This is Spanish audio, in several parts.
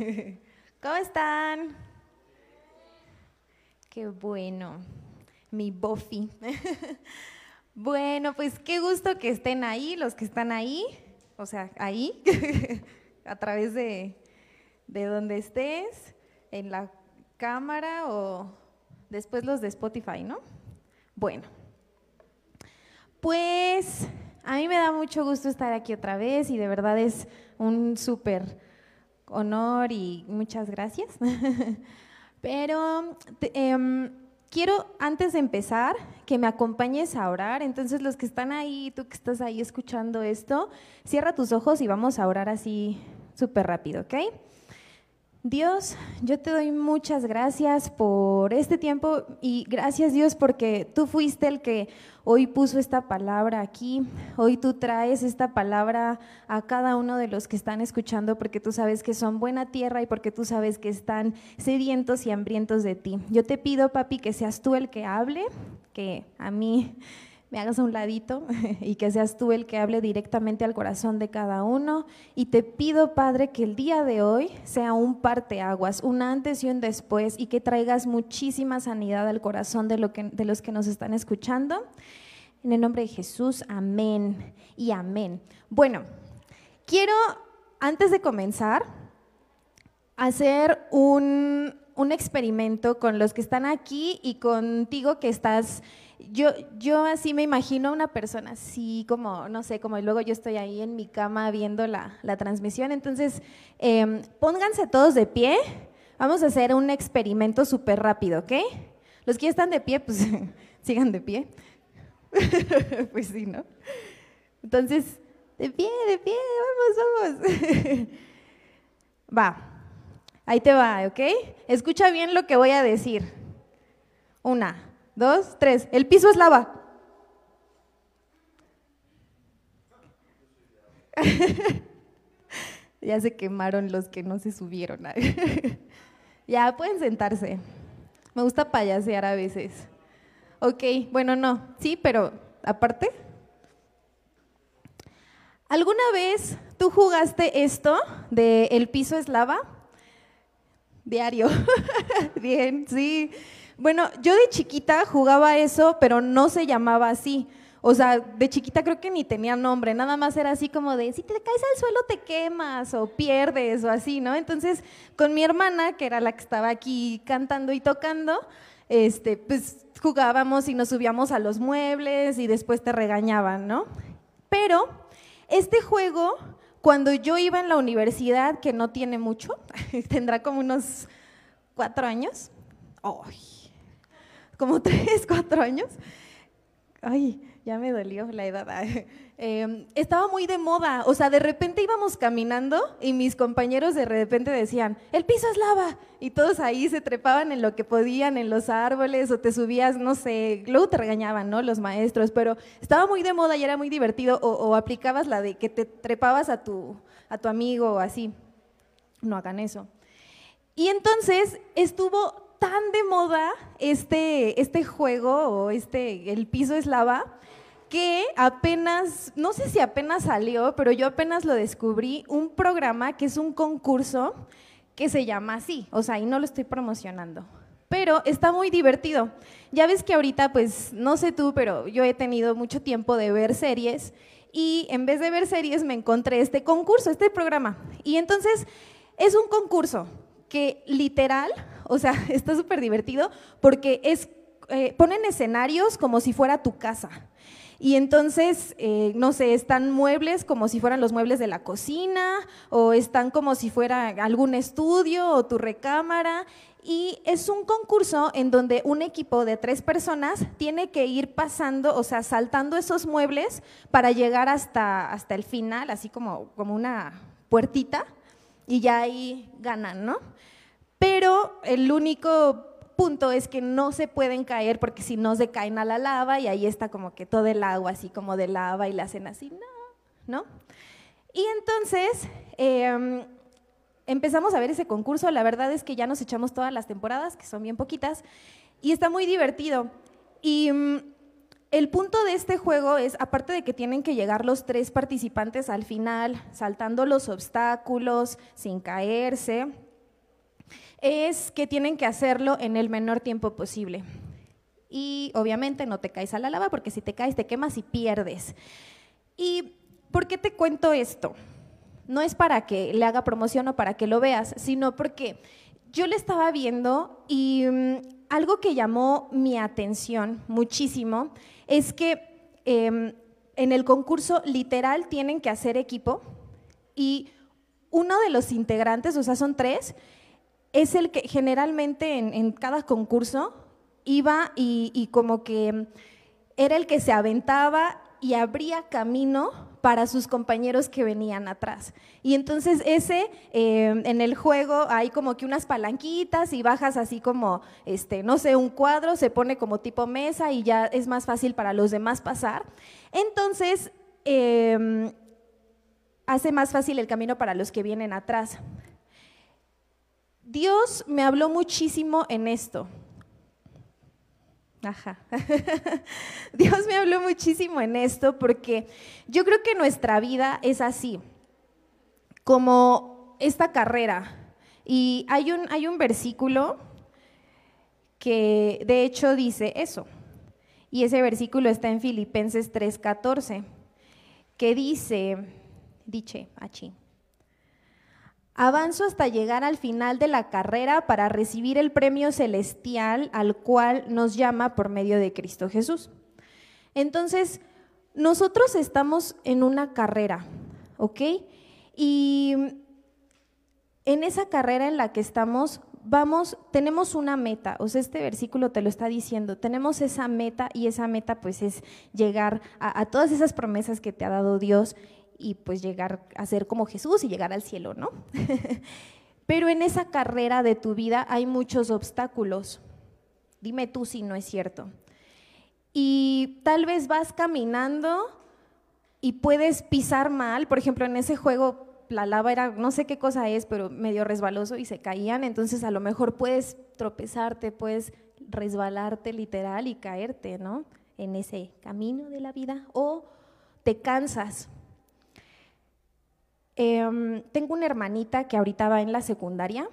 ¿Cómo están? Qué bueno, mi Buffy. bueno, pues qué gusto que estén ahí, los que están ahí, o sea, ahí, a través de, de donde estés, en la cámara o después los de Spotify, ¿no? Bueno, pues a mí me da mucho gusto estar aquí otra vez y de verdad es un súper honor y muchas gracias. Pero em, quiero, antes de empezar, que me acompañes a orar. Entonces, los que están ahí, tú que estás ahí escuchando esto, cierra tus ojos y vamos a orar así súper rápido, ¿ok? Dios, yo te doy muchas gracias por este tiempo y gracias Dios porque tú fuiste el que hoy puso esta palabra aquí. Hoy tú traes esta palabra a cada uno de los que están escuchando porque tú sabes que son buena tierra y porque tú sabes que están sedientos y hambrientos de ti. Yo te pido, papi, que seas tú el que hable, que a mí me hagas a un ladito y que seas tú el que hable directamente al corazón de cada uno. Y te pido, Padre, que el día de hoy sea un parteaguas, un antes y un después, y que traigas muchísima sanidad al corazón de, lo que, de los que nos están escuchando. En el nombre de Jesús, amén y amén. Bueno, quiero, antes de comenzar, hacer un, un experimento con los que están aquí y contigo que estás yo, yo así me imagino a una persona así como, no sé, como luego yo estoy ahí en mi cama viendo la, transmisión. Entonces, em, pónganse todos de pie. Vamos a hacer un experimento súper rápido, ¿ok? Los que ya están de pie, pues sigan de pie. pues sí, ¿no? Entonces, de pie, de pie, vamos, vamos. va, ahí te va, ¿ok? Escucha bien lo que voy a decir. Una, dos, tres. El piso es lava. ya se quemaron los que no se subieron. ya, pueden sentarse. Me gusta payasear a veces. Ok, bueno, no, sí, pero aparte. ¿Alguna vez tú jugaste esto de el piso es lava? Diario. Bien, sí. Bueno, yo de chiquita jugaba eso, pero no se llamaba así. O sea, de chiquita creo que ni tenía nombre, nada más era así como de, si te caes al suelo te quemas o pierdes o así, ¿no? Entonces, con mi hermana, que era la que estaba aquí cantando y tocando, este, pues jugábamos y nos subíamos a los muebles y después te regañaban, ¿no? Pero este juego, cuando yo iba en la universidad, que no tiene mucho, tendrá como unos cuatro años, ¡ay! como tres, cuatro años. Ay, ya me dolió la edad. Em, estaba muy de moda, o sea, de repente íbamos caminando y mis compañeros de repente decían, el piso es lava, y todos ahí se trepaban en lo que podían, en los árboles, o te subías, no sé, luego te regañaban, ¿no? Los maestros, pero estaba muy de moda y era muy divertido, o, o aplicabas la de que te trepabas a tu, a tu amigo o así. No hagan eso. Y entonces estuvo tan de moda este, este juego o este, el piso es lava, que apenas, no sé si apenas salió, pero yo apenas lo descubrí, un programa que es un concurso que se llama así, o sea, y no lo estoy promocionando, pero está muy divertido. Ya ves que ahorita, pues, no sé tú, pero yo he tenido mucho tiempo de ver series y en vez de ver series me encontré este concurso, este programa. Y entonces es un concurso que literal, o sea, está súper divertido porque es, eh, ponen escenarios como si fuera tu casa. Y entonces, eh, no sé, están muebles como si fueran los muebles de la cocina, o están como si fuera algún estudio o tu recámara. Y es un concurso en donde un equipo de tres personas tiene que ir pasando, o sea, saltando esos muebles para llegar hasta, hasta el final, así como, como una puertita, y ya ahí ganan, ¿no? Pero el único punto es que no se pueden caer porque si no se caen a la lava y ahí está como que todo el agua así como de lava y la hacen así, no, ¿no? Y entonces em, empezamos a ver ese concurso, la verdad es que ya nos echamos todas las temporadas, que son bien poquitas, y está muy divertido. Y mm, el punto de este juego es, aparte de que tienen que llegar los tres participantes al final, saltando los obstáculos, sin caerse, es que tienen que hacerlo en el menor tiempo posible. Y obviamente no te caes a la lava porque si te caes te quemas y pierdes. ¿Y por qué te cuento esto? No es para que le haga promoción o para que lo veas, sino porque yo le estaba viendo y mm, algo que llamó mi atención muchísimo es que em, en el concurso literal tienen que hacer equipo y uno de los integrantes, o sea, son tres, es el que generalmente en, cada concurso iba y, como que era el que se aventaba y abría camino para sus compañeros que venían atrás. Y entonces ese, eh, en el juego hay como que unas palanquitas y bajas así como, este, no sé, un cuadro, se pone como tipo mesa y ya es más fácil para los demás pasar. Entonces, em, hace más fácil el camino para los que vienen atrás. Dios me habló muchísimo en esto. Ajá. Dios me habló muchísimo en esto porque yo creo que nuestra vida es así, como esta carrera. Y hay un, hay un versículo que de hecho dice eso. Y ese versículo está en Filipenses 3:14, que dice, dice, achí. Avanzo hasta llegar al final de la carrera para recibir el premio celestial al cual nos llama por medio de Cristo Jesús. Entonces, nosotros estamos en una carrera, ¿ok? Y en esa carrera en la que estamos, vamos, tenemos una meta, o sea, este versículo te lo está diciendo, tenemos esa meta y esa meta pues es llegar a, a todas esas promesas que te ha dado Dios y pues llegar a ser como Jesús y llegar al cielo, ¿no? Pero en esa carrera de tu vida hay muchos obstáculos. Dime tú si no es cierto. Y tal vez vas caminando y puedes pisar mal. Por ejemplo, en ese juego la lava era, no sé qué cosa es, pero medio resbaloso y se caían. Entonces a lo mejor puedes tropezarte, puedes resbalarte literal y caerte, ¿no? En ese camino de la vida. O te cansas Em, tengo una hermanita que ahorita va en la secundaria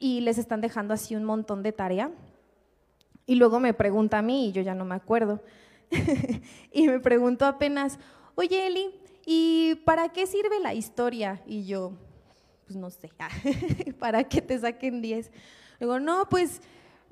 y les están dejando así un montón de tarea. Y luego me pregunta a mí y yo ya no me acuerdo. y me preguntó apenas, oye Eli, ¿y para qué sirve la historia? Y yo, pues no sé, ¿para qué te saquen 10? Digo, no, pues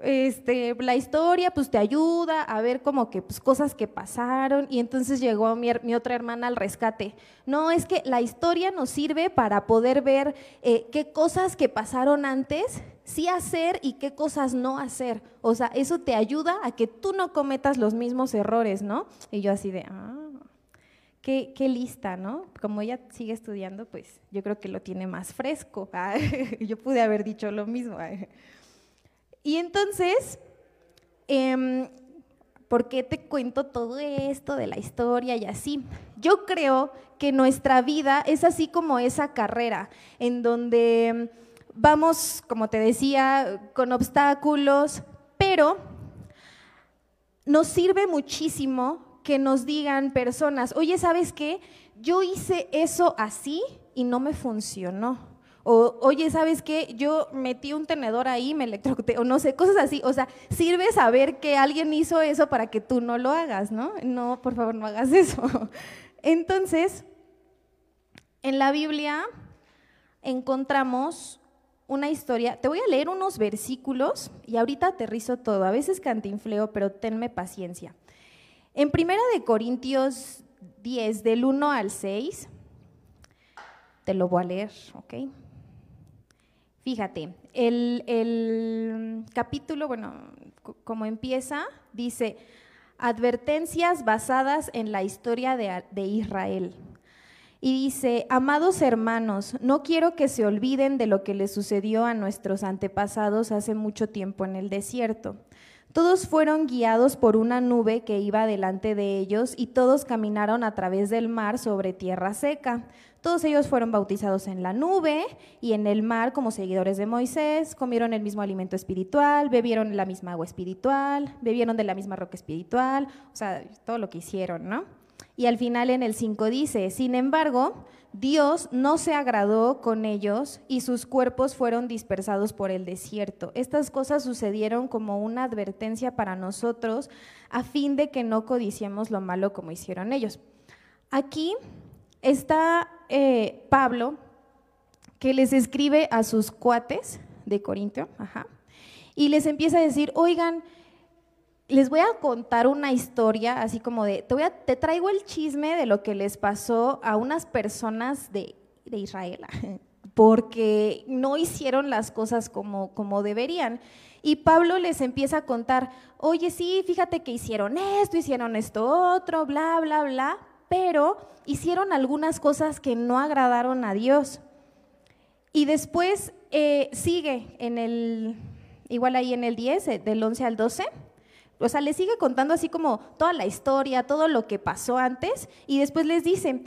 este, la historia pues te ayuda a ver como que pues, cosas que pasaron y entonces llegó mi, otra hermana al rescate. No, es que la historia nos sirve para poder ver eh, qué cosas que pasaron antes sí hacer y qué cosas no hacer. O sea, eso te ayuda a que tú no cometas los mismos errores, ¿no? Y yo así de, ah, qué, qué lista, ¿no? Como ella sigue estudiando, pues yo creo que lo tiene más fresco. yo pude haber dicho lo mismo. Y entonces, em, ¿por qué te cuento todo esto de la historia y así? Yo creo que nuestra vida es así como esa carrera, en donde vamos, como te decía, con obstáculos, pero nos sirve muchísimo que nos digan personas, oye, ¿sabes qué? Yo hice eso así y no me funcionó. O, oye, ¿sabes qué? Yo metí un tenedor ahí, me electrocuté, o no sé, cosas así. O sea, sirve saber que alguien hizo eso para que tú no lo hagas, ¿no? No, por favor, no hagas eso. Entonces, en la Biblia encontramos una historia. Te voy a leer unos versículos y ahorita aterrizo todo. A veces cantinfleo, pero tenme paciencia. En Primera de Corintios 10, del 1 al 6, te lo voy a leer, ¿ok? Fíjate, el, capítulo, bueno, como empieza, dice, advertencias basadas en la historia de, de Israel. Y dice, amados hermanos, no quiero que se olviden de lo que le sucedió a nuestros antepasados hace mucho tiempo en el desierto. Todos fueron guiados por una nube que iba delante de ellos y todos caminaron a través del mar sobre tierra seca. Todos ellos fueron bautizados en la nube y en el mar como seguidores de Moisés, comieron el mismo alimento espiritual, bebieron la misma agua espiritual, bebieron de la misma roca espiritual, o sea, todo lo que hicieron, ¿no? Y al final en el 5 dice, sin embargo, Dios no se agradó con ellos y sus cuerpos fueron dispersados por el desierto. Estas cosas sucedieron como una advertencia para nosotros a fin de que no codiciemos lo malo como hicieron ellos. Aquí está eh, Pablo que les escribe a sus cuates de Corintio, y les empieza a decir, oigan, les voy a contar una historia así como de, te, traigo el chisme de lo que les pasó a unas personas de, Israel, porque no hicieron las cosas como, como deberían. Y Pablo les empieza a contar, oye, sí, fíjate que hicieron esto, hicieron esto otro, bla, bla, bla, pero hicieron algunas cosas que no agradaron a Dios. Y después eh, sigue en el, igual ahí en el 10, eh, del 11 al 12 o sea, les sigue contando así como toda la historia, todo lo que pasó antes, y después les dice,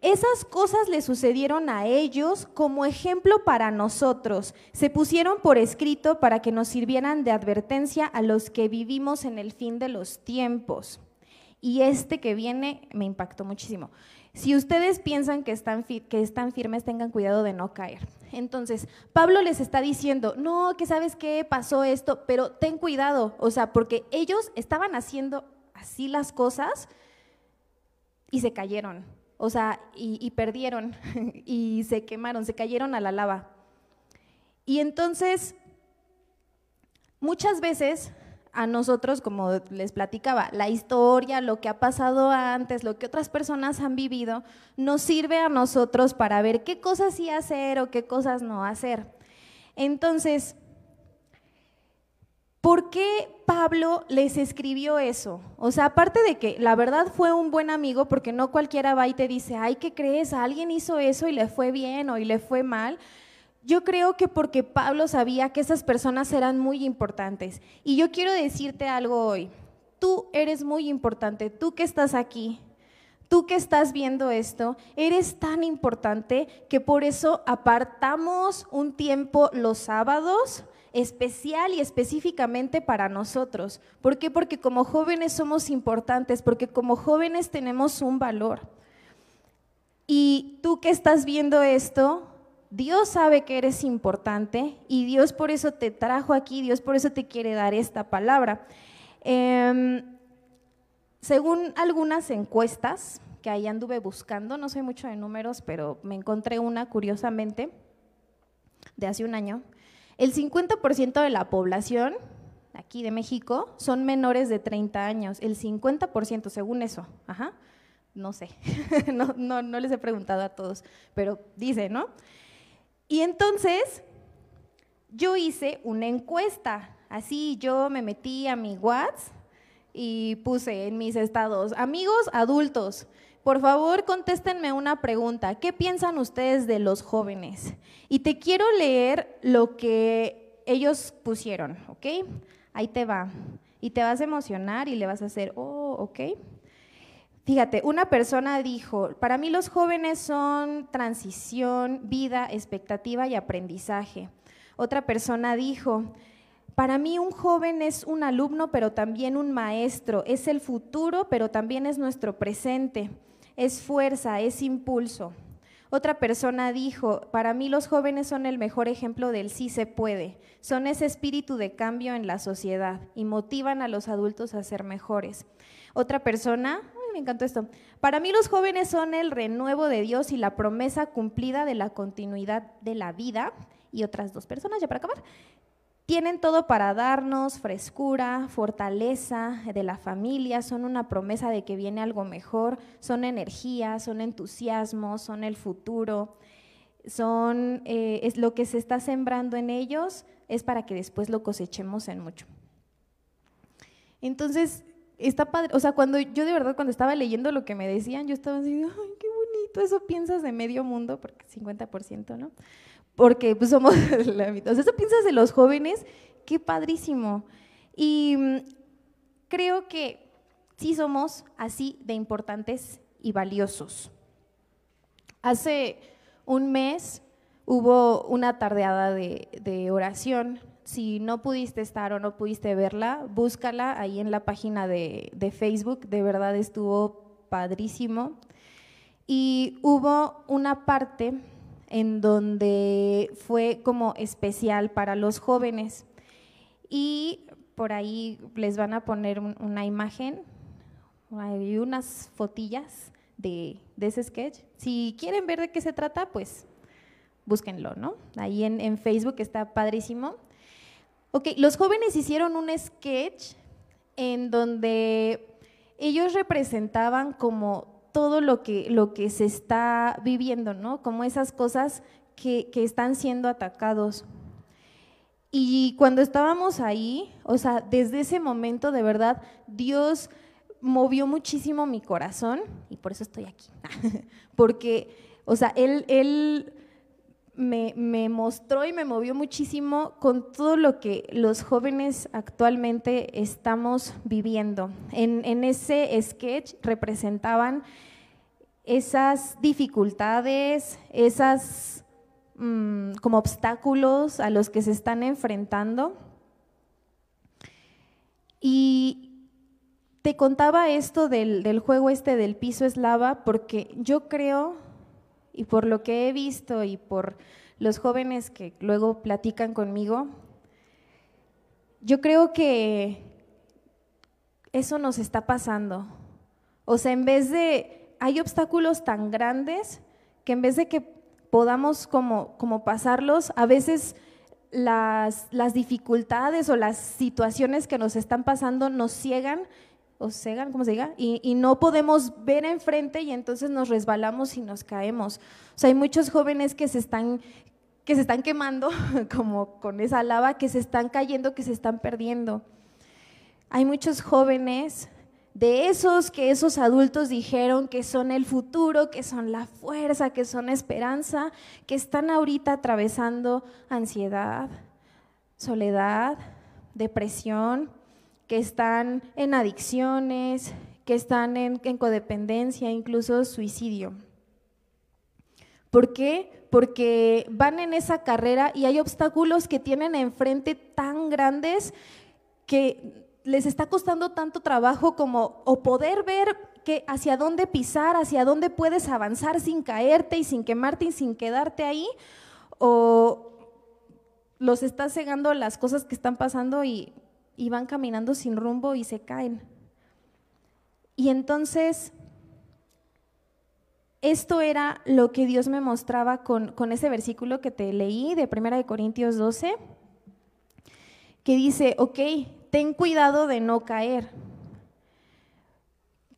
esas cosas le sucedieron a ellos como ejemplo para nosotros. Se pusieron por escrito para que nos sirvieran de advertencia a los que vivimos en el fin de los tiempos. Y este que viene me impactó muchísimo. Si ustedes piensan que están, que están firmes, tengan cuidado de no caer. Entonces, Pablo les está diciendo, no, que sabes qué pasó esto, pero ten cuidado, o sea, porque ellos estaban haciendo así las cosas y se cayeron, o sea, y, y perdieron, y se quemaron, se cayeron a la lava. Y entonces, muchas veces a nosotros, como les platicaba, la historia, lo que ha pasado antes, lo que otras personas han vivido, nos sirve a nosotros para ver qué cosas sí hacer o qué cosas no hacer. Entonces, ¿por qué Pablo les escribió eso? O sea, aparte de que la verdad fue un buen amigo, porque no cualquiera va y te dice, ay, ¿qué crees? Alguien hizo eso y le fue bien o y le fue mal. Yo creo que porque Pablo sabía que esas personas eran muy importantes. Y yo quiero decirte algo hoy. Tú eres muy importante, tú que estás aquí, tú que estás viendo esto, eres tan importante que por eso apartamos un tiempo los sábados especial y específicamente para nosotros. ¿Por qué? Porque como jóvenes somos importantes, porque como jóvenes tenemos un valor. Y tú que estás viendo esto, Dios sabe que eres importante y Dios por eso te trajo aquí, Dios por eso te quiere dar esta palabra. Em, según algunas encuestas que ahí anduve buscando, no soy mucho de números, pero me encontré una curiosamente de hace un año, el 50% de la población aquí de México son menores de 30 años, el 50% según eso, ajá, no sé, no, les he preguntado a todos, pero dice, ¿no? Y entonces yo hice una encuesta. Así yo me metí a mi WhatsApp y puse en mis estados, amigos adultos, por favor contéstenme una pregunta. ¿Qué piensan ustedes de los jóvenes? Y te quiero leer lo que ellos pusieron, ¿ok? Ahí te va. Y te vas a emocionar y le vas a hacer, oh, ok. Fíjate, una persona dijo, para mí los jóvenes son transición, vida, expectativa y aprendizaje. Otra persona dijo, para mí un joven es un alumno, pero también un maestro, es el futuro, pero también es nuestro presente, es fuerza, es impulso. Otra persona dijo, para mí los jóvenes son el mejor ejemplo del sí se puede, son ese espíritu de cambio en la sociedad y motivan a los adultos a ser mejores. Otra persona, me encantó esto. Para mí los jóvenes son el renuevo de Dios y la promesa cumplida de la continuidad de la vida. Y otras dos personas, ya para acabar, tienen todo para darnos frescura, fortaleza de la familia, son una promesa de que viene algo mejor, son energía, son entusiasmo, son el futuro, son eh, es lo que se está sembrando en ellos es para que después lo cosechemos en mucho. Entonces, está padre, o sea, cuando yo de verdad cuando estaba leyendo lo que me decían, yo estaba así, ay, qué bonito, eso piensas de medio mundo, porque 50%, ¿no? Porque pues somos la mitad. O sea, eso piensas de los jóvenes, qué padrísimo. Y mm, creo que sí somos así de importantes y valiosos. Hace un mes hubo una tardeada de, de oración si no pudiste estar o no pudiste verla, búscala ahí en la página de, Facebook. De verdad estuvo padrísimo. Y hubo una parte en donde fue como especial para los jóvenes. Y por ahí les van a poner una imagen, hay unas fotillas de, ese sketch. Si quieren ver de qué se trata, pues búsquenlo, ¿no? Ahí en, en Facebook está padrísimo. Ok, los jóvenes hicieron un sketch en donde ellos representaban como todo lo que, lo que se está viviendo, ¿no? Como esas cosas que, que están siendo atacados. Y cuando estábamos ahí, o sea, desde ese momento de verdad, Dios movió muchísimo mi corazón y por eso estoy aquí. Porque, o sea, Él, él me, mostró y me movió muchísimo con todo lo que los jóvenes actualmente estamos viviendo. En, ese sketch representaban esas dificultades, esas mm, como obstáculos a los que se están enfrentando. Y te contaba esto del, del juego este del piso eslava porque yo creo y por lo que he visto y por los jóvenes que luego platican conmigo, yo creo que eso nos está pasando. O sea, en vez de, hay obstáculos tan grandes que en vez de que podamos como, como pasarlos, a veces las, las dificultades o las situaciones que nos están pasando nos ciegan o cegan, como se diga, y, no podemos ver enfrente y entonces nos resbalamos y nos caemos. O sea, hay muchos jóvenes que se están que se están quemando, como con esa lava, que se están cayendo, que se están perdiendo. Hay muchos jóvenes de esos que esos adultos dijeron que son el futuro, que son la fuerza, que son esperanza, que están ahorita atravesando ansiedad, soledad, depresión, que están en adicciones, que están en, codependencia, incluso suicidio. ¿Por qué? Porque van en esa carrera y hay obstáculos que tienen enfrente tan grandes que les está costando tanto trabajo como o poder ver que hacia dónde pisar, hacia dónde puedes avanzar sin caerte y sin quemarte y sin quedarte ahí, o los está cegando las cosas que están pasando y y van caminando sin rumbo y se caen. Y entonces, esto era lo que Dios me mostraba con, ese versículo que te leí de 1 Corintios 12, que dice, ok, ten cuidado de no caer.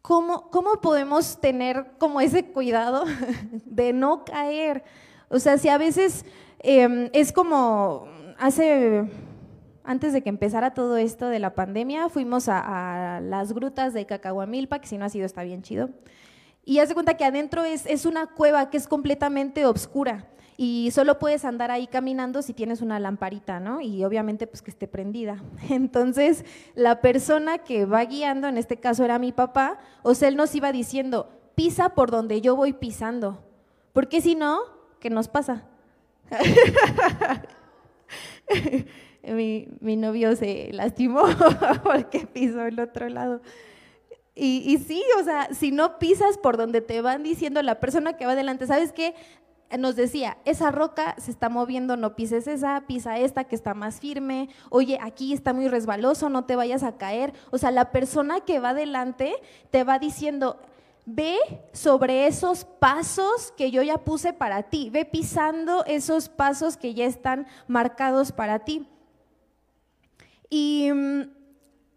¿Cómo, cómo podemos tener como ese cuidado de no caer? O sea, si a veces em, es como hace antes de que empezara todo esto de la pandemia, fuimos a, las grutas de Cacahuamilpa, que si no ha sido está bien chido. Y haz de cuenta que adentro es, es una cueva que es completamente oscura y solo puedes andar ahí caminando si tienes una lamparita, ¿no? Y obviamente pues que esté prendida. Entonces, la persona que va guiando, en este caso era mi papá, o sea, él nos iba diciendo, pisa por donde yo voy pisando, porque si no, ¿qué nos pasa? mi, mi novio se lastimó porque pisó el otro lado. Y, y, sí, o sea, si no pisas por donde te van diciendo la persona que va adelante, ¿sabes qué? Nos decía, esa roca se está moviendo, no pises esa, pisa esta que está más firme, oye, aquí está muy resbaloso, no te vayas a caer. O sea, la persona que va adelante te va diciendo, ve sobre esos pasos que yo ya puse para ti, ve pisando esos pasos que ya están marcados para ti. Y mm,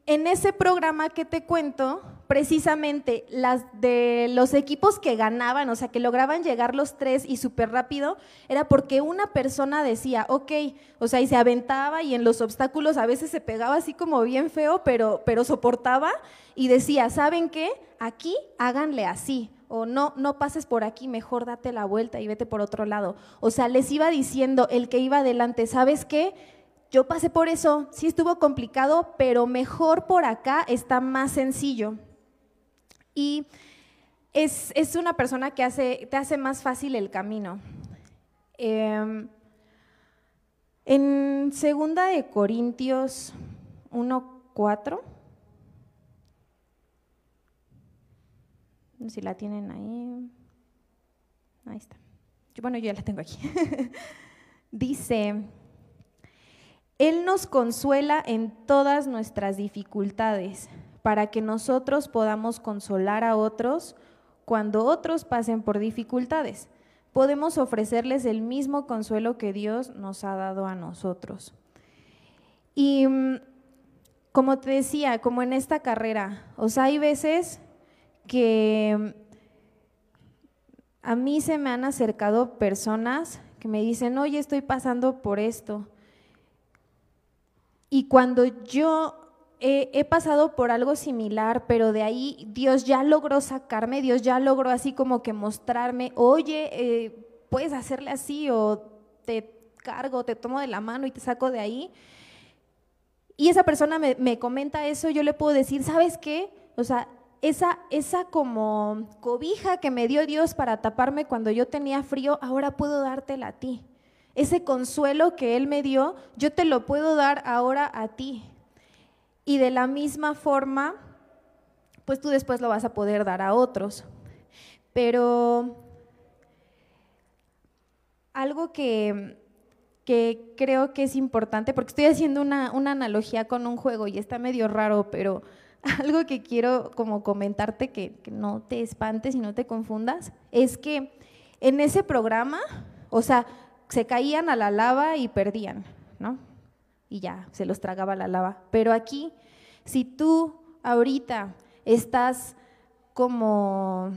en ese programa que te cuento, precisamente las de los equipos que ganaban, o sea, que lograban llegar los tres y súper rápido, era porque una persona decía, ok, o sea, y se aventaba y en los obstáculos a veces se pegaba así como bien feo, pero, pero soportaba y decía, ¿saben qué? Aquí háganle así. O no, no pases por aquí, mejor date la vuelta y vete por otro lado. O sea, les iba diciendo el que iba adelante, ¿sabes qué? Yo pasé por eso, sí estuvo complicado, pero mejor por acá está más sencillo. Y es, una persona que hace, te hace más fácil el camino. Em, en segunda de Corintios 1.4, Si la tienen ahí. Ahí está. Bueno, yo ya la tengo aquí. Dice, Él nos consuela en todas nuestras dificultades para que nosotros podamos consolar a otros cuando otros pasen por dificultades. Podemos ofrecerles el mismo consuelo que Dios nos ha dado a nosotros. Y mm, como te decía, como en esta carrera, o sea, hay veces que mm, a mí se me han acercado personas que me dicen, oye, estoy pasando por esto. Y cuando yo he, pasado por algo similar, pero de ahí Dios ya logró sacarme, Dios ya logró así como que mostrarme, oye, eh, puedes hacerle así o te cargo, te tomo de la mano y te saco de ahí. Y esa persona me, me comenta eso, yo le puedo decir, ¿sabes qué? O sea, esa, esa como cobija que me dio Dios para taparme cuando yo tenía frío, ahora puedo dártela a ti. Ese consuelo que Él me dio, yo te lo puedo dar ahora a ti. Y de la misma forma, pues tú después lo vas a poder dar a otros. Pero algo que, que creo que es importante, porque estoy haciendo una, una, analogía con un juego y está medio raro, pero algo que quiero como comentarte que, que no te espantes y no te confundas, es que en ese programa, o sea, se caían a la lava y perdían, ¿no? y ya, se los tragaba la lava. Pero aquí, si tú ahorita estás como,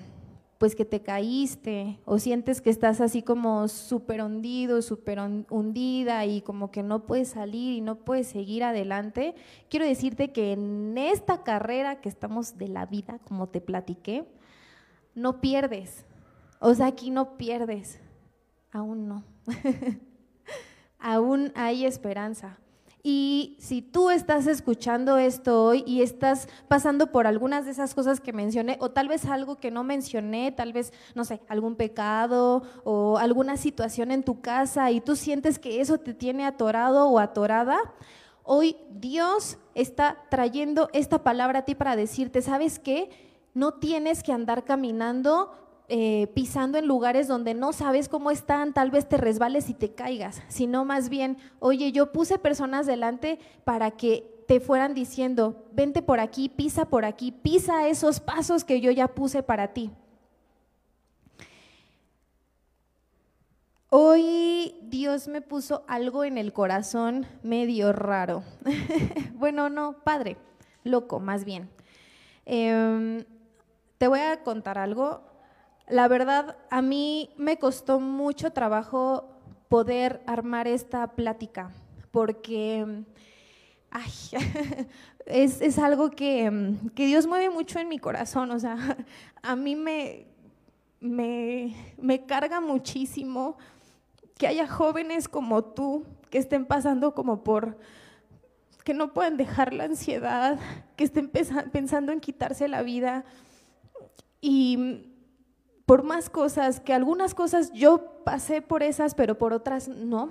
pues que te caíste o sientes que estás así como súper hundido, súper hundida y como que no puedes salir y no puedes seguir adelante, quiero decirte que en esta carrera que estamos de la vida, como te platiqué, no pierdes. O sea, aquí no pierdes. Aún no. Aún hay esperanza. Y si tú estás escuchando esto hoy y estás pasando por algunas de esas cosas que mencioné, o tal vez algo que no mencioné, tal vez, no sé, algún pecado o alguna situación en tu casa y tú sientes que eso te tiene atorado o atorada, hoy Dios está trayendo esta palabra a ti para decirte, ¿sabes qué? No tienes que andar caminando eh, pisando en lugares donde no sabes cómo están, tal vez te resbales y te caigas, sino más bien, oye, yo puse personas delante para que te fueran diciendo, vente por aquí, pisa por aquí, pisa esos pasos que yo ya puse para ti. Hoy Dios me puso algo en el corazón medio raro. bueno, no, padre, loco, más bien. Em, te voy a contar algo. La verdad, a mí me costó mucho trabajo poder armar esta plática, porque es, algo que, Dios mueve mucho en mi corazón, o sea, a mí me, me carga muchísimo que haya jóvenes como tú que estén pasando como por que no pueden dejar la ansiedad, que estén pensando en quitarse la vida. Y por más cosas, que algunas cosas yo pasé por esas, pero por otras no.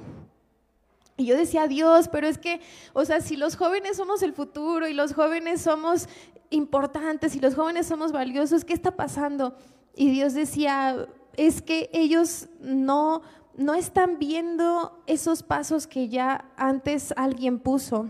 Y yo decía, Dios, pero es que, o sea, si los jóvenes somos el futuro y los jóvenes somos importantes y los jóvenes somos valiosos, ¿qué está pasando? Y Dios decía, es que ellos no, no están viendo esos pasos que ya antes alguien puso.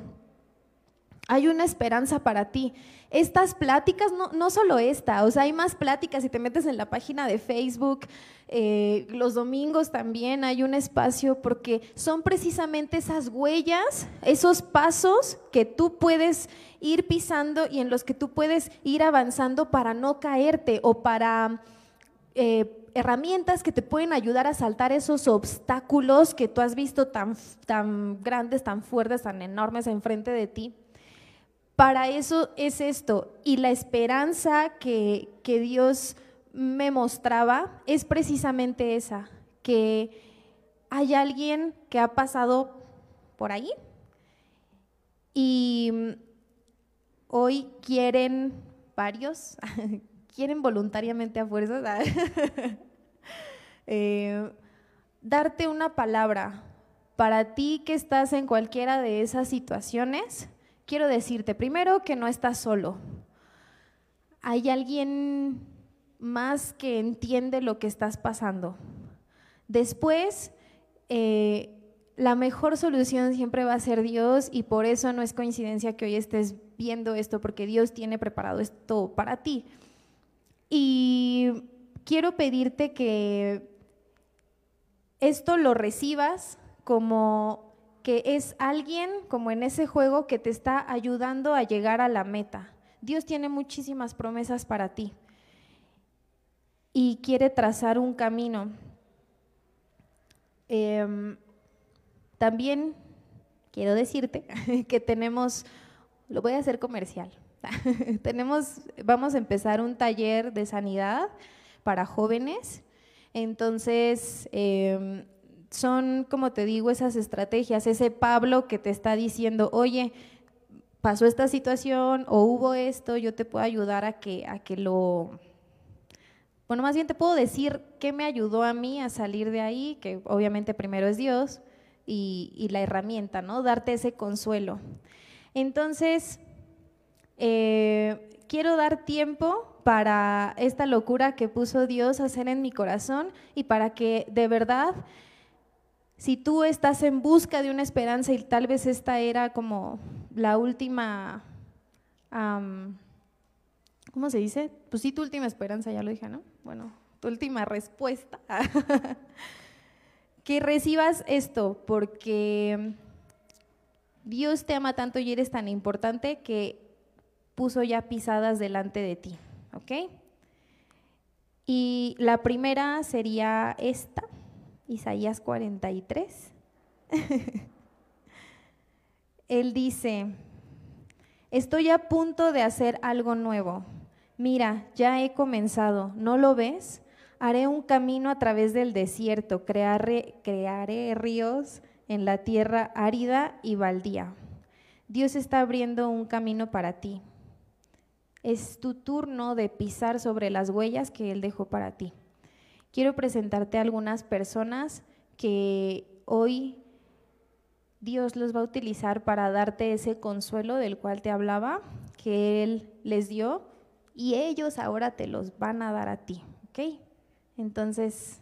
Hay una esperanza para ti estas pláticas, no, no, solo esta, o sea, hay más pláticas, si te metes en la página de Facebook, eh, los domingos también hay un espacio porque son precisamente esas huellas, esos pasos que tú puedes ir pisando y en los que tú puedes ir avanzando para no caerte o para... Eh, herramientas que te pueden ayudar a saltar esos obstáculos que tú has visto tan, tan grandes, tan fuertes, tan enormes enfrente de ti. Para eso es esto. Y la esperanza que, Dios me mostraba es precisamente esa, que hay alguien que ha pasado por ahí y hoy quieren varios, quieren voluntariamente a fuerza eh, darte una palabra para ti que estás en cualquiera de esas situaciones quiero decirte primero que no estás solo. Hay alguien más que entiende lo que estás pasando. Después, eh, la mejor solución siempre va a ser Dios y por eso no es coincidencia que hoy estés viendo esto, porque Dios tiene preparado esto para ti. Y quiero pedirte que esto lo recibas como que es alguien, como en ese juego, que te está ayudando a llegar a la meta. Dios tiene muchísimas promesas para ti y quiere trazar un camino. Em, también quiero decirte que tenemos, lo voy a hacer comercial, tenemos, vamos a empezar un taller de sanidad para jóvenes. Entonces, em, son, como te digo, esas estrategias, ese Pablo que te está diciendo, oye, pasó esta situación o hubo esto, yo te puedo ayudar a que, a que lo bueno, más bien te puedo decir qué me ayudó a mí a salir de ahí, que obviamente primero es Dios y, la herramienta, ¿no? Darte ese consuelo. Entonces, eh, quiero dar tiempo para esta locura que puso Dios a hacer en mi corazón y para que de verdad, si tú estás en busca de una esperanza y tal vez esta era como la última... ¿cómo se dice? Pues sí, tu última esperanza, ya lo dije, ¿no? Bueno, tu última respuesta. que recibas esto, porque Dios te ama tanto y eres tan importante que puso ya pisadas delante de ti, ¿ok? Y la primera sería esta, Isaías 43. Él dice, estoy a punto de hacer algo nuevo mira, ya he comenzado, ¿no lo ves? Haré un camino a través del desierto, crearé, crearé ríos en la tierra árida y baldía. Dios está abriendo un camino para ti. Es tu turno de pisar sobre las huellas que Él dejó para ti. Quiero presentarte a algunas personas que hoy Dios los va a utilizar para darte ese consuelo del cual te hablaba, que Él les dio y ellos ahora te los van a dar a ti, ¿ok? Entonces,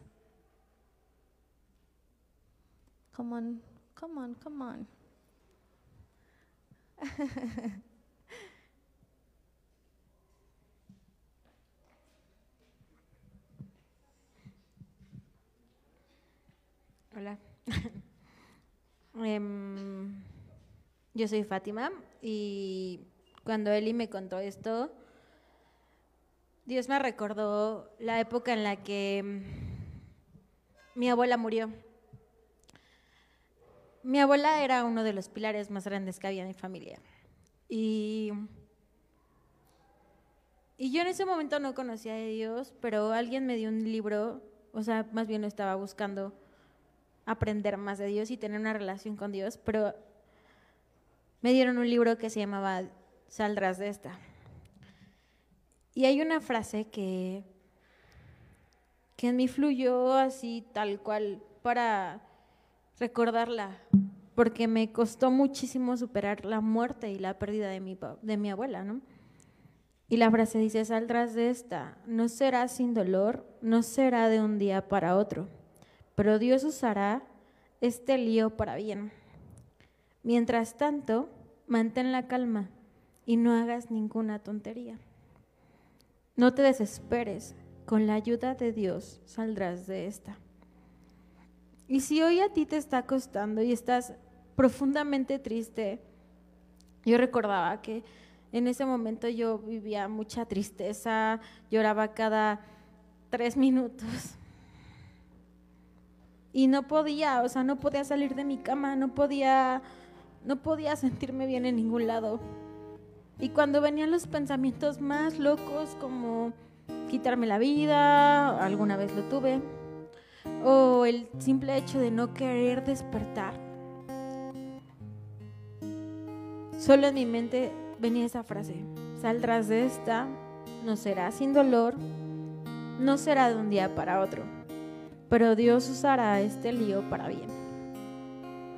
come on, come on, come on. Hola. Em, yo soy Fátima y cuando Eli me contó esto, Dios me recordó la época en la que mm, mi abuela murió. Mi abuela era uno de los pilares más grandes que había en mi familia. Y, y yo en ese momento no conocía a Dios, pero alguien me dio un libro, o sea, más bien estaba buscando aprender más de Dios y tener una relación con Dios, pero me dieron un libro que se llamaba Saldrás de esta. Y hay una frase que, que en mí fluyó así tal cual para recordarla, porque me costó muchísimo superar la muerte y la pérdida de mi, de mi abuela, ¿no? Y la frase dice, saldrás de esta, no será sin dolor, no será de un día para otro, pero Dios usará este lío para bien. Mientras tanto, mantén la calma y no hagas ninguna tontería. No te desesperes, con la ayuda de Dios saldrás de esta. Y si hoy a ti te está costando y estás profundamente triste, yo recordaba que en ese momento yo vivía mucha tristeza, lloraba cada tres minutos. Y no podía, o sea, no podía salir de mi cama, no podía, no podía sentirme bien en ningún lado. Y cuando venían los pensamientos más locos como quitarme la vida, alguna vez lo tuve, o el simple hecho de no querer despertar, solo en mi mente venía esa frase, saldrás de esta, no será sin dolor, no será de un día para otro, pero Dios usará este lío para bien.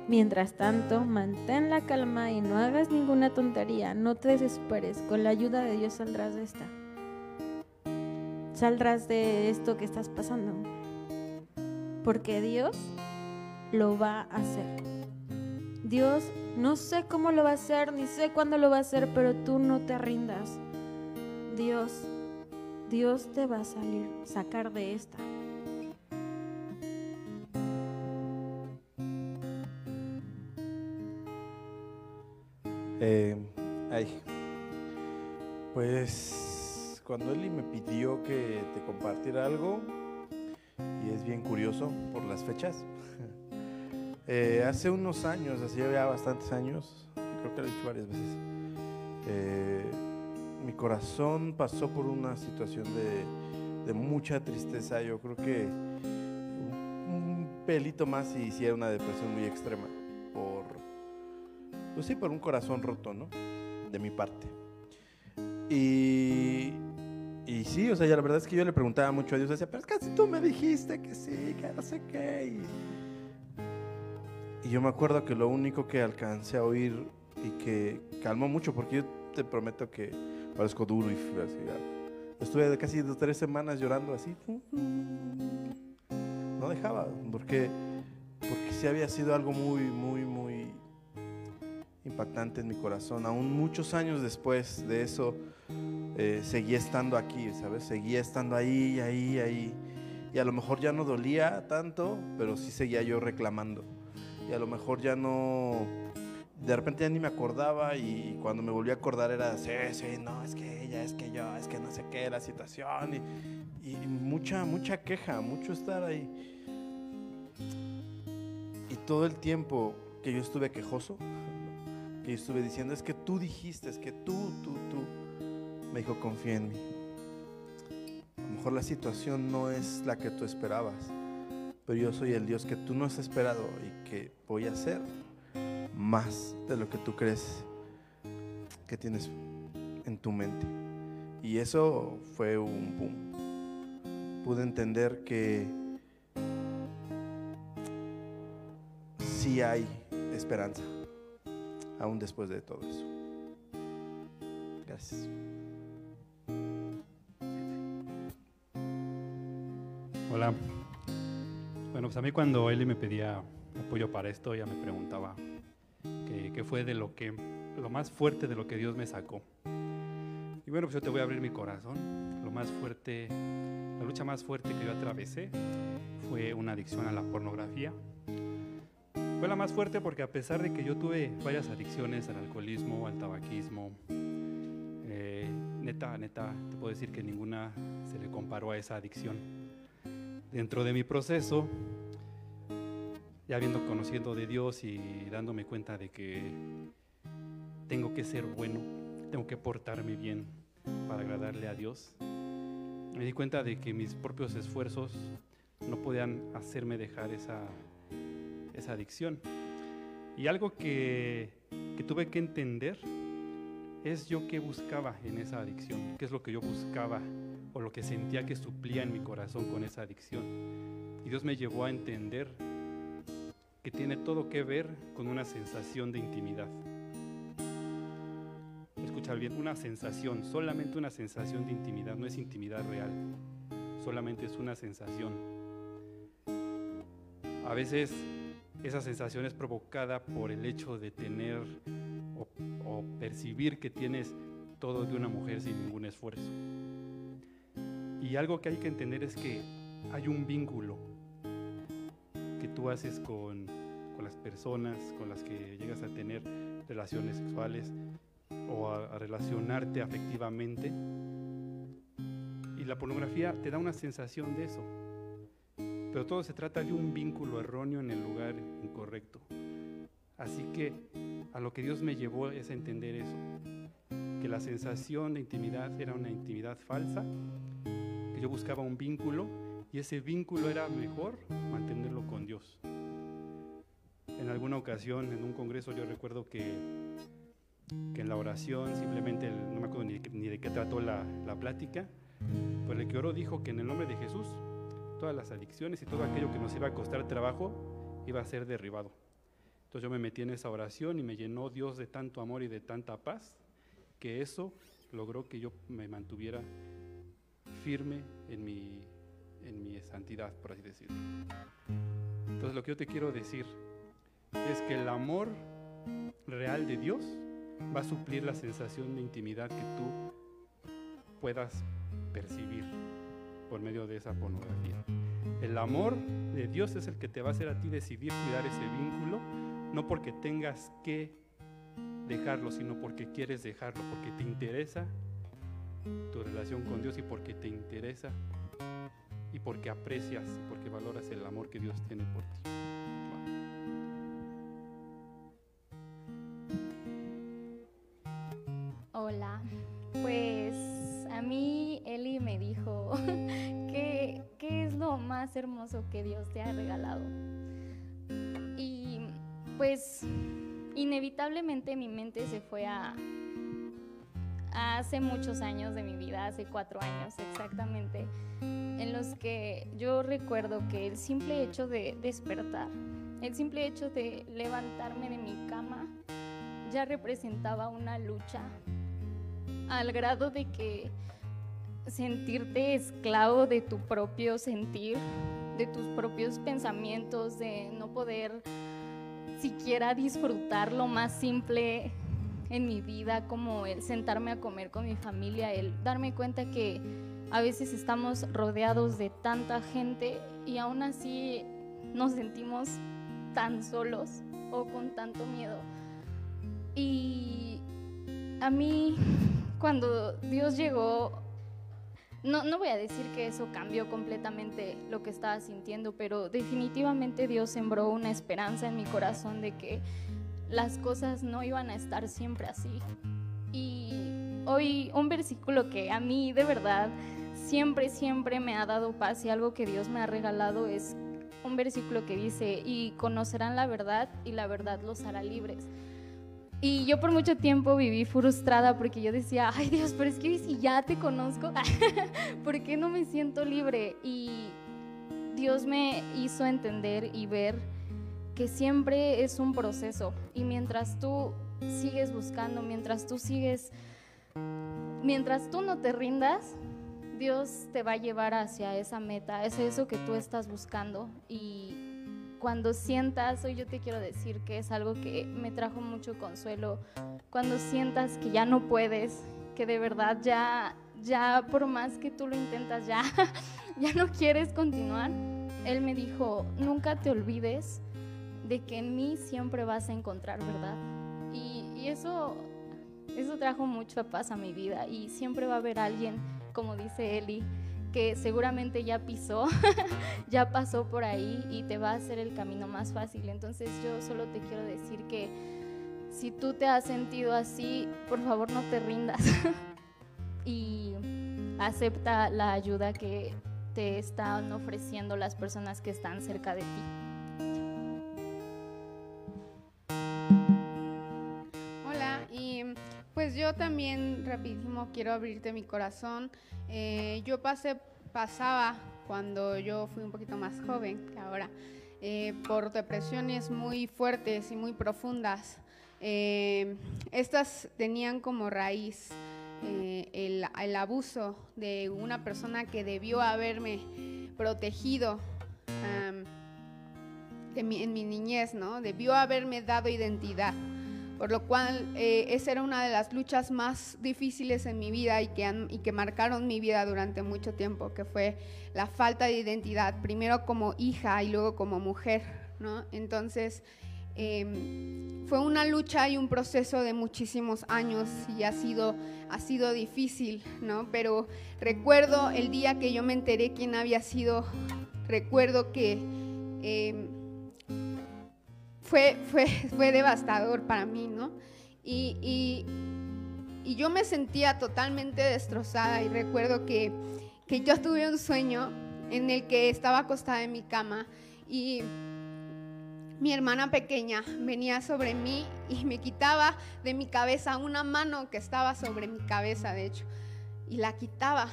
Mientras tanto, mantén la calma y no hagas ninguna tontería, no te desesperes, con la ayuda de Dios saldrás de esta. saldrás de esto que estás pasando. Porque Dios lo va a hacer. Dios no sé cómo lo va a hacer, ni sé cuándo lo va a hacer, pero tú no te rindas. Dios, Dios te va a salir, sacar de esta. Que te compartiera algo, y es bien curioso por las fechas, eh, hace unos años, así ya bastantes años, creo que lo he dicho varias veces, eh, mi corazón pasó por una situación de, de mucha tristeza. Yo creo que un, un pelito más y hiciera una depresión muy extrema por, pues sí, por un corazón roto, ¿no? De mi parte. Y, y sí, o sea, la verdad es que yo le preguntaba mucho a Dios, decía, pero es que tú me dijiste que sí, que no sé qué. Y, yo me acuerdo que lo único que alcancé a oír y que calmó mucho, porque yo te prometo que parezco duro y así. Estuve casi tres semanas llorando así. No dejaba, porque, porque sí había sido algo muy, muy, muy impactante en mi corazón. Aún muchos años después de eso, eh, seguía estando aquí, ¿sabes? Seguía estando ahí, ahí, ahí. Y a lo mejor ya no dolía tanto, pero sí seguía yo reclamando. Y a lo mejor ya no, de repente ya ni me acordaba y cuando me volví a acordar era, sí, sí, no, es que ella, es que yo, es que no sé qué, la situación. Y, y mucha, mucha queja, mucho estar ahí. Y todo el tiempo que yo estuve quejoso, que yo estuve diciendo, es que tú dijiste, es que tú, tú, me dijo, confía en mí. A lo mejor la situación no es la que tú esperabas, pero yo soy el Dios que tú no has esperado y que voy a hacer más de lo que tú crees que tienes en tu mente. Y eso fue un boom. Pude entender que sí hay esperanza, aún después de todo eso. Gracias. Hola. Bueno, pues a mí cuando Eli me pedía apoyo para esto, ella me preguntaba qué, fue de lo que, lo más fuerte de lo que Dios me sacó. Y bueno, pues yo te voy a abrir mi corazón. Lo más fuerte, la lucha más fuerte que yo atravesé fue una adicción a la pornografía. Fue la más fuerte porque a pesar de que yo tuve varias adicciones al alcoholismo, al tabaquismo, eh, neta, neta, te puedo decir que ninguna se le comparó a esa adicción. Dentro de mi proceso, ya viendo, conociendo de Dios y dándome cuenta de que tengo que ser bueno, tengo que portarme bien para agradarle a Dios, me di cuenta de que mis propios esfuerzos no podían hacerme dejar esa, esa adicción. Y algo que, que tuve que entender es yo qué buscaba en esa adicción, qué es lo que yo buscaba o lo que sentía que suplía en mi corazón con esa adicción. Y Dios me llevó a entender que tiene todo que ver con una sensación de intimidad. Escuchar bien, una sensación, solamente una sensación de intimidad, no es intimidad real, solamente es una sensación. A veces esa sensación es provocada por el hecho de tener percibir que tienes todo de una mujer sin ningún esfuerzo. Y algo que hay que entender es que hay un vínculo que tú haces con, las personas con las que llegas a tener relaciones sexuales o a relacionarte afectivamente. Y la pornografía te da una sensación de eso. Pero todo se trata de un vínculo erróneo en el lugar incorrecto. Así que a lo que Dios me llevó es a entender eso, que la sensación de intimidad era una intimidad falsa, que yo buscaba un vínculo y ese vínculo era mejor mantenerlo con Dios. En alguna ocasión, en un congreso, yo recuerdo que, que en la oración, simplemente, no me acuerdo ni, de qué trató la, la plática, pero el que oró dijo que en el nombre de Jesús, todas las adicciones y todo aquello que nos iba a costar trabajo iba a ser derribado. Entonces yo me metí en esa oración y me llenó Dios de tanto amor y de tanta paz que eso logró que yo me mantuviera firme en mi, en mi santidad, por así decirlo. Entonces lo que yo te quiero decir es que el amor real de Dios va a suplir la sensación de intimidad que tú puedas percibir por medio de esa pornografía. El amor de Dios es el que te va a hacer a ti decidir cuidar ese vínculo, no porque tengas que dejarlo, sino porque quieres dejarlo, porque te interesa tu relación con Dios y porque te interesa y porque aprecias y porque valoras el amor que Dios tiene por ti. Hola, pues a mí Eli me dijo qué es lo más hermoso que Dios te ha regalado. Pues inevitablemente mi mente se fue a hace muchos años de mi vida, hace cuatro años exactamente, en los que yo recuerdo que el simple hecho de despertar, el simple hecho de levantarme de mi cama, ya representaba una lucha al grado de que sentirte esclavo de tu propio sentir, de tus propios pensamientos, de no poder siquiera disfrutar lo más simple en mi vida, como el sentarme a comer con mi familia, el darme cuenta que a veces estamos rodeados de tanta gente y aún así nos sentimos tan solos o con tanto miedo. Y a mí cuando Dios llegó, no, no voy a decir que eso cambió completamente lo que estaba sintiendo, pero definitivamente Dios sembró una esperanza en mi corazón de que las cosas no iban a estar siempre así. Y hoy un versículo que a mí de verdad siempre, siempre me ha dado paz y algo que Dios me ha regalado es un versículo que dice, y conocerán la verdad y la verdad los hará libres. Y yo por mucho tiempo viví frustrada porque yo decía, ay Dios, pero es que si ya te conozco, ¿por qué no me siento libre? Y Dios me hizo entender y ver que siempre es un proceso. Y mientras tú sigues buscando, mientras tú sigues, mientras tú no te rindas, Dios te va a llevar hacia esa meta, es eso que tú estás buscando. Y cuando sientas, hoy yo te quiero decir que es algo que me trajo mucho consuelo, cuando sientas que ya no puedes, que de verdad ya, ya por más que tú lo intentas, ya, ya no quieres continuar, Él me dijo, nunca te olvides de que en mí siempre vas a encontrar verdad. Y, y eso, eso trajo mucha paz a mi vida y siempre va a haber alguien, como dice Eli, que seguramente ya pisó, ya pasó por ahí y te va a hacer el camino más fácil. Entonces yo solo te quiero decir que si tú te has sentido así, por favor no te rindas y acepta la ayuda que te están ofreciendo las personas que están cerca de ti. Yo también rapidísimo quiero abrirte mi corazón. Eh, yo pasé, pasaba cuando yo fui un poquito más joven que ahora, eh, por depresiones muy fuertes y muy profundas. Eh, estas tenían como raíz el, abuso de una persona que debió haberme protegido en mi niñez, ¿no? Debió haberme dado identidad por lo cual eh, esa era una de las luchas más difíciles en mi vida y que, y que marcaron mi vida durante mucho tiempo, que fue la falta de identidad, primero como hija y luego como mujer, ¿no? Entonces, em, fue una lucha y un proceso de muchísimos años y ha sido, ha sido difícil, ¿no? Pero recuerdo el día que yo me enteré quién había sido, recuerdo que... Em, fue, fue, fue devastador para mí, ¿no? Y, y, y, yo me sentía totalmente destrozada y recuerdo que, que yo tuve un sueño en el que estaba acostada en mi cama y mi hermana pequeña venía sobre mí y me quitaba de mi cabeza una mano que estaba sobre mi cabeza, de hecho, y la quitaba.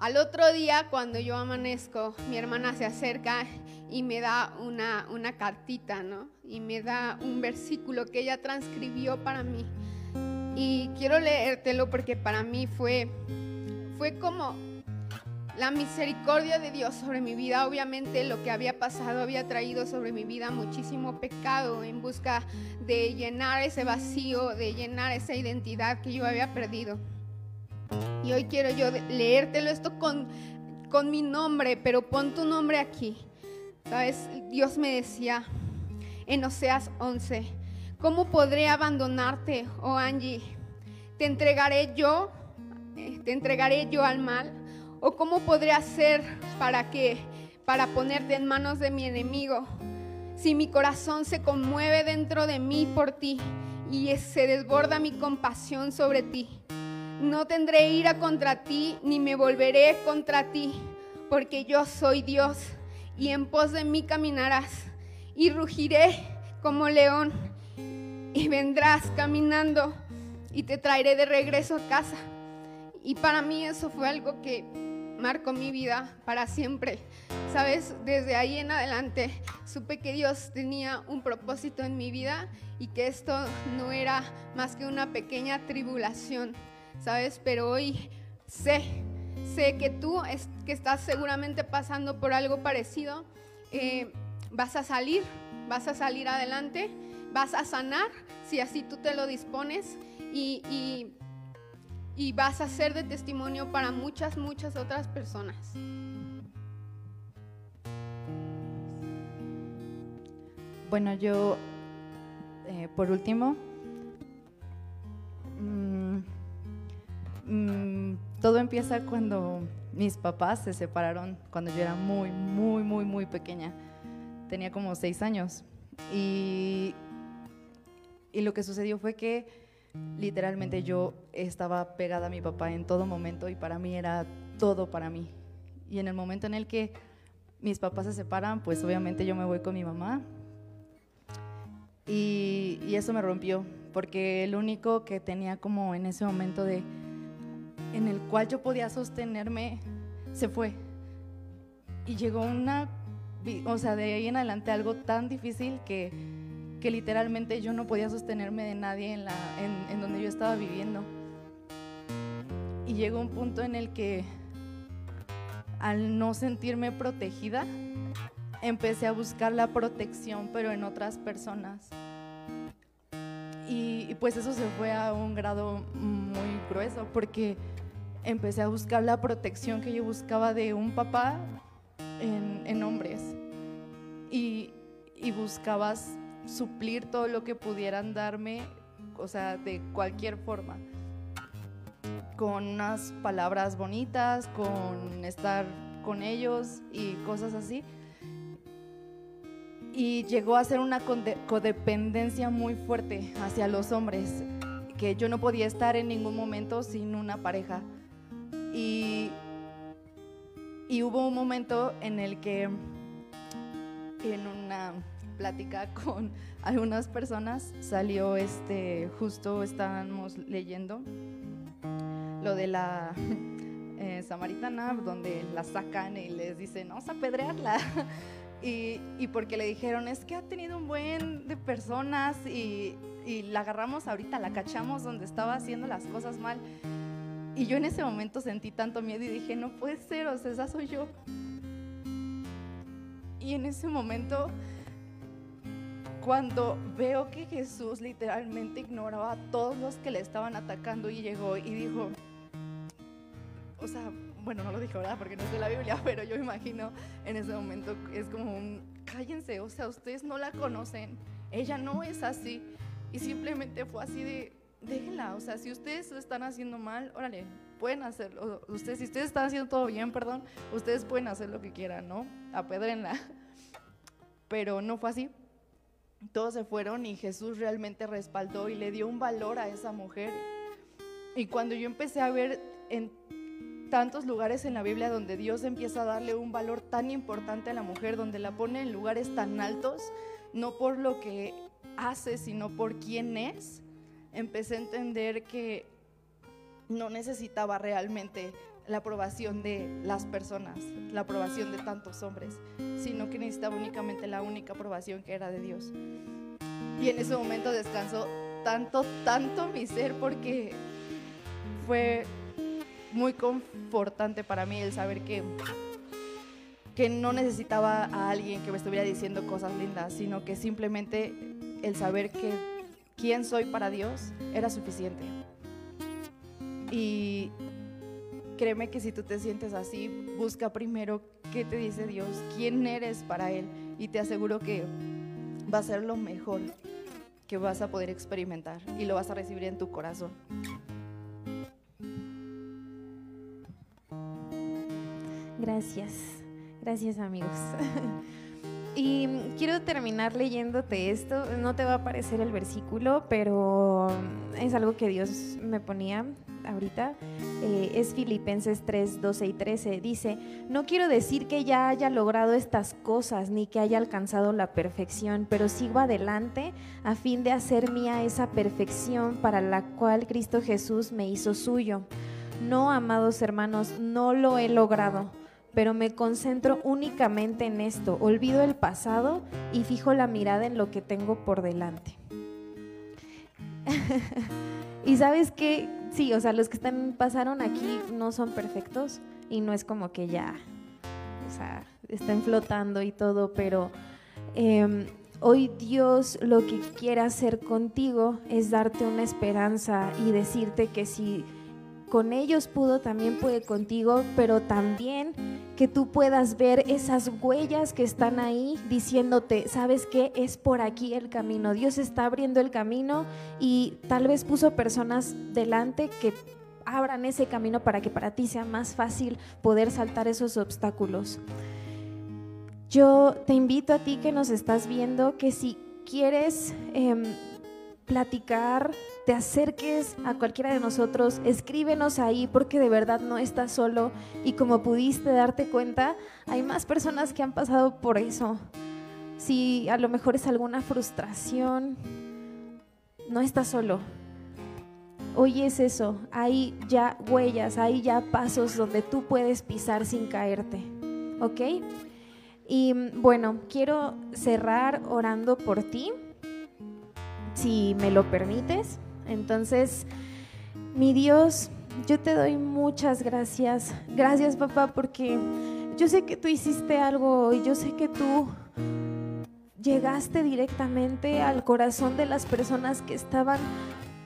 Al otro día, cuando yo amanezco, mi hermana se acerca y me da una, una cartita, ¿no? Y me da un versículo que ella transcribió para mí. Y quiero leértelo porque para mí fue, fue como, la misericordia de Dios sobre mi vida. Obviamente lo que había pasado había traído sobre mi vida muchísimo pecado en busca de llenar ese vacío, de llenar esa identidad que yo había perdido. Y hoy quiero yo leértelo esto con, con mi nombre, pero pon tu nombre aquí. Sabes, Dios me decía en Oseas 11, ¿cómo podré abandonarte, oh Angie? ¿Te entregaré yo? Eh, ¿Te entregaré yo al mal? ¿O cómo podré hacer para que para ponerte en manos de mi enemigo? Si mi corazón se conmueve dentro de mí por ti y se desborda mi compasión sobre ti, no tendré ira contra ti ni me volveré contra ti, porque yo soy Dios y en pos de mí caminarás y rugiré como león y vendrás caminando y te traeré de regreso a casa. Y para mí eso fue algo que marcó mi vida para siempre. Sabes, desde ahí en adelante supe que Dios tenía un propósito en mi vida y que esto no era más que una pequeña tribulación. Sabes, pero hoy sé, sé que tú es, que estás seguramente pasando por algo parecido, eh, vas a salir, vas a salir adelante, vas a sanar si así tú te lo dispones y, y vas a ser de testimonio para muchas, muchas otras personas. Bueno, yo, eh, por último, mm, mm, todo empieza cuando mis papás se separaron, cuando yo era muy, muy, muy, muy pequeña. Tenía como seis años. Y, y lo que sucedió fue que literalmente yo estaba pegada a mi papá en todo momento y para mí era todo para mí. Y en el momento en el que mis papás se separan, pues obviamente yo me voy con mi mamá. Y, eso me rompió, porque el único que tenía como en ese momento de, en el cual yo podía sostenerme, se fue. Y llegó una, o sea, de ahí en adelante algo tan difícil que que literalmente yo no podía sostenerme de nadie en, la, en, donde yo estaba viviendo. Y llegó un punto en el que al no sentirme protegida, empecé a buscar la protección, pero en otras personas. Y, pues eso se fue a un grado porque empecé a buscar la protección que yo buscaba de un papá en, en hombres. Y, y buscabas suplir todo lo que pudieran darme, o sea, de cualquier forma. Con unas palabras bonitas, con estar con ellos y cosas así. Y llegó a ser una codependencia muy fuerte hacia los hombres, que yo no podía estar en ningún momento sin una pareja. Y, y hubo un momento en el que en una plática con algunas personas salió este, justo estábamos leyendo lo de la eh, samaritana, donde la sacan y les dicen, vamos a apedrearla. y, porque le dijeron, es que ha tenido un buen de personas y, y la agarramos ahorita, la cachamos donde estaba haciendo las cosas mal. Y yo en ese momento sentí tanto miedo y dije, no puede ser, o sea, esa soy yo. Y en ese momento cuando veo que Jesús literalmente ignoraba a todos los que le estaban atacando y llegó y dijo, o sea, bueno, no lo dijo, ¿verdad? Porque no es de la Biblia, pero yo imagino en ese momento es como un, cállense, o sea, ustedes no la conocen, ella no es así. Y simplemente fue así de, déjenla, o sea, si ustedes lo están haciendo mal, órale, pueden hacerlo. Ustedes, si ustedes están haciendo todo bien, perdón, ustedes pueden hacer lo que quieran, ¿no? Apedrenla. Pero no fue así todos se fueron y Jesús realmente respaldó y le dio un valor a esa mujer. Y cuando yo empecé a ver en tantos lugares en la Biblia donde Dios empieza a darle un valor tan importante a la mujer, donde la pone en lugares tan altos, no por lo que hace, sino por quién es, empecé a entender que no necesitaba realmente la aprobación de las personas, la aprobación de tantos hombres, sino que necesitaba únicamente la única aprobación que era de Dios. Y en ese momento descansó tanto, tanto mi ser porque fue muy confortante para mí el saber que, que no necesitaba a alguien que me estuviera diciendo cosas lindas, sino que simplemente el saber que quién soy para Dios era suficiente. Y créeme que si tú te sientes así, busca primero qué te dice Dios, quién eres para Él. Y te aseguro que va a ser lo mejor que vas a poder experimentar y lo vas a recibir en tu corazón. Gracias, gracias amigos. Y quiero terminar leyéndote esto. No te va a aparecer el versículo, pero es algo que Dios me ponía ahorita. Eh, es Filipenses 3, 12 y 13. Dice, no quiero decir que ya haya logrado estas cosas ni que haya alcanzado la perfección, pero sigo adelante a fin de hacer mía esa perfección para la cual Cristo Jesús me hizo suyo. No, amados hermanos, no lo he logrado pero me concentro únicamente en esto, olvido el pasado y fijo la mirada en lo que tengo por delante. y sabes que, sí, o sea, los que están, pasaron aquí no son perfectos y no es como que ya, o sea, estén flotando y todo, pero em, hoy Dios lo que quiere hacer contigo es darte una esperanza y decirte que si con ellos pudo, también puede contigo, pero también que tú puedas ver esas huellas que están ahí diciéndote, ¿sabes qué? Es por aquí el camino. Dios está abriendo el camino y tal vez puso personas delante que abran ese camino para que para ti sea más fácil poder saltar esos obstáculos. Yo te invito a ti que nos estás viendo que si quieres em, platicar, te acerques a cualquiera de nosotros, escríbenos ahí porque de verdad no estás solo y como pudiste darte cuenta, hay más personas que han pasado por eso. Si a lo mejor es alguna frustración, no estás solo. Hoy es eso, hay ya huellas, hay ya pasos donde tú puedes pisar sin caerte, ¿ok? Y bueno, quiero cerrar orando por ti si me lo permites. Entonces, mi Dios, yo te doy muchas gracias. Gracias, papá, porque yo sé que tú hiciste algo y yo sé que tú llegaste directamente al corazón de las personas que estaban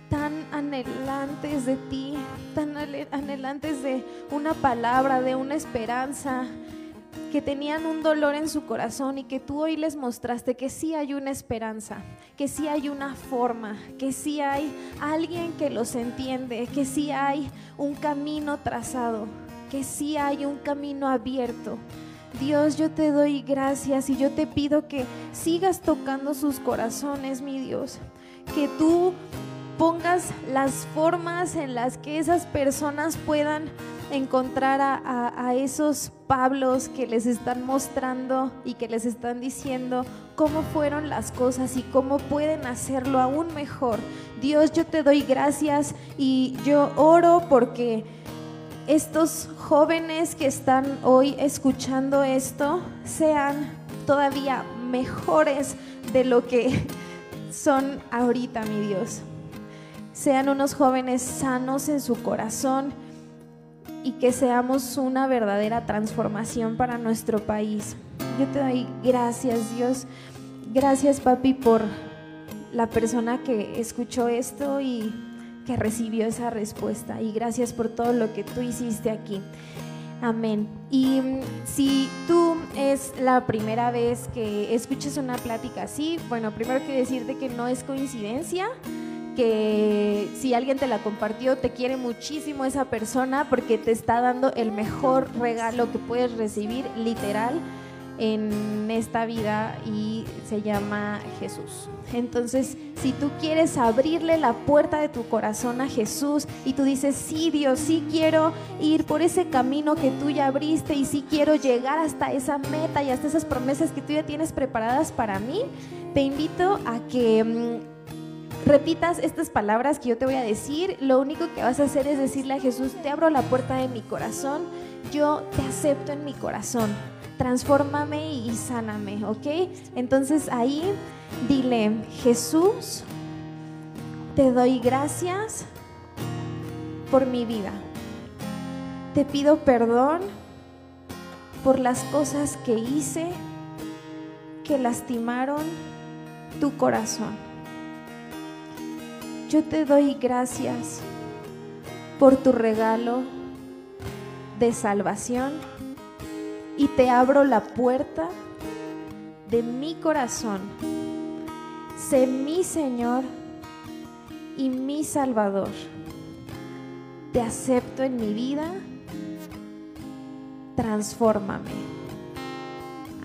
tan anhelantes de ti, tan anhelantes de una palabra, de una esperanza, que tenían un dolor en su corazón y que tú hoy les mostraste que sí hay una esperanza, que sí hay una forma, que sí hay alguien que los entiende, que sí hay un camino trazado, que sí hay un camino abierto. Dios, yo te doy gracias y yo te pido que sigas tocando sus corazones, mi Dios, que tú pongas las formas en las que esas personas puedan encontrar a, esos Pablos que les están mostrando y que les están diciendo cómo fueron las cosas y cómo pueden hacerlo aún mejor. Dios, yo te doy gracias y yo oro porque estos jóvenes que están hoy escuchando esto sean todavía mejores de lo que son ahorita, mi Dios. Sean unos jóvenes sanos en su corazón y que seamos una verdadera transformación para nuestro país. Yo te doy gracias, Dios. Gracias, papi, por la persona que escuchó esto y que recibió esa respuesta. Y gracias por todo lo que tú hiciste aquí. Amén. Y mm, si tú es la primera vez que escuchas una plática así, bueno, primero quiero decirte que no es coincidencia que si alguien te la compartió, te quiere muchísimo esa persona porque te está dando el mejor regalo que puedes recibir literal en esta vida y se llama Jesús. Entonces, si tú quieres abrirle la puerta de tu corazón a Jesús y tú dices, sí Dios, sí quiero ir por ese camino que tú ya abriste y sí quiero llegar hasta esa meta y hasta esas promesas que tú ya tienes preparadas para mí, te invito a que mm, repitas estas palabras que yo te voy a decir, lo único que vas a hacer es decirle a Jesús, te abro la puerta de mi corazón, yo te acepto en mi corazón, transfórmame y sáname, ¿ok? Entonces ahí dile, Jesús, te doy gracias por mi vida. Te pido perdón por las cosas que hice que lastimaron tu corazón. Yo te doy gracias por tu regalo de salvación y te abro la puerta de mi corazón. Sé mi Señor y mi Salvador. Te acepto en mi vida. Transfórmame.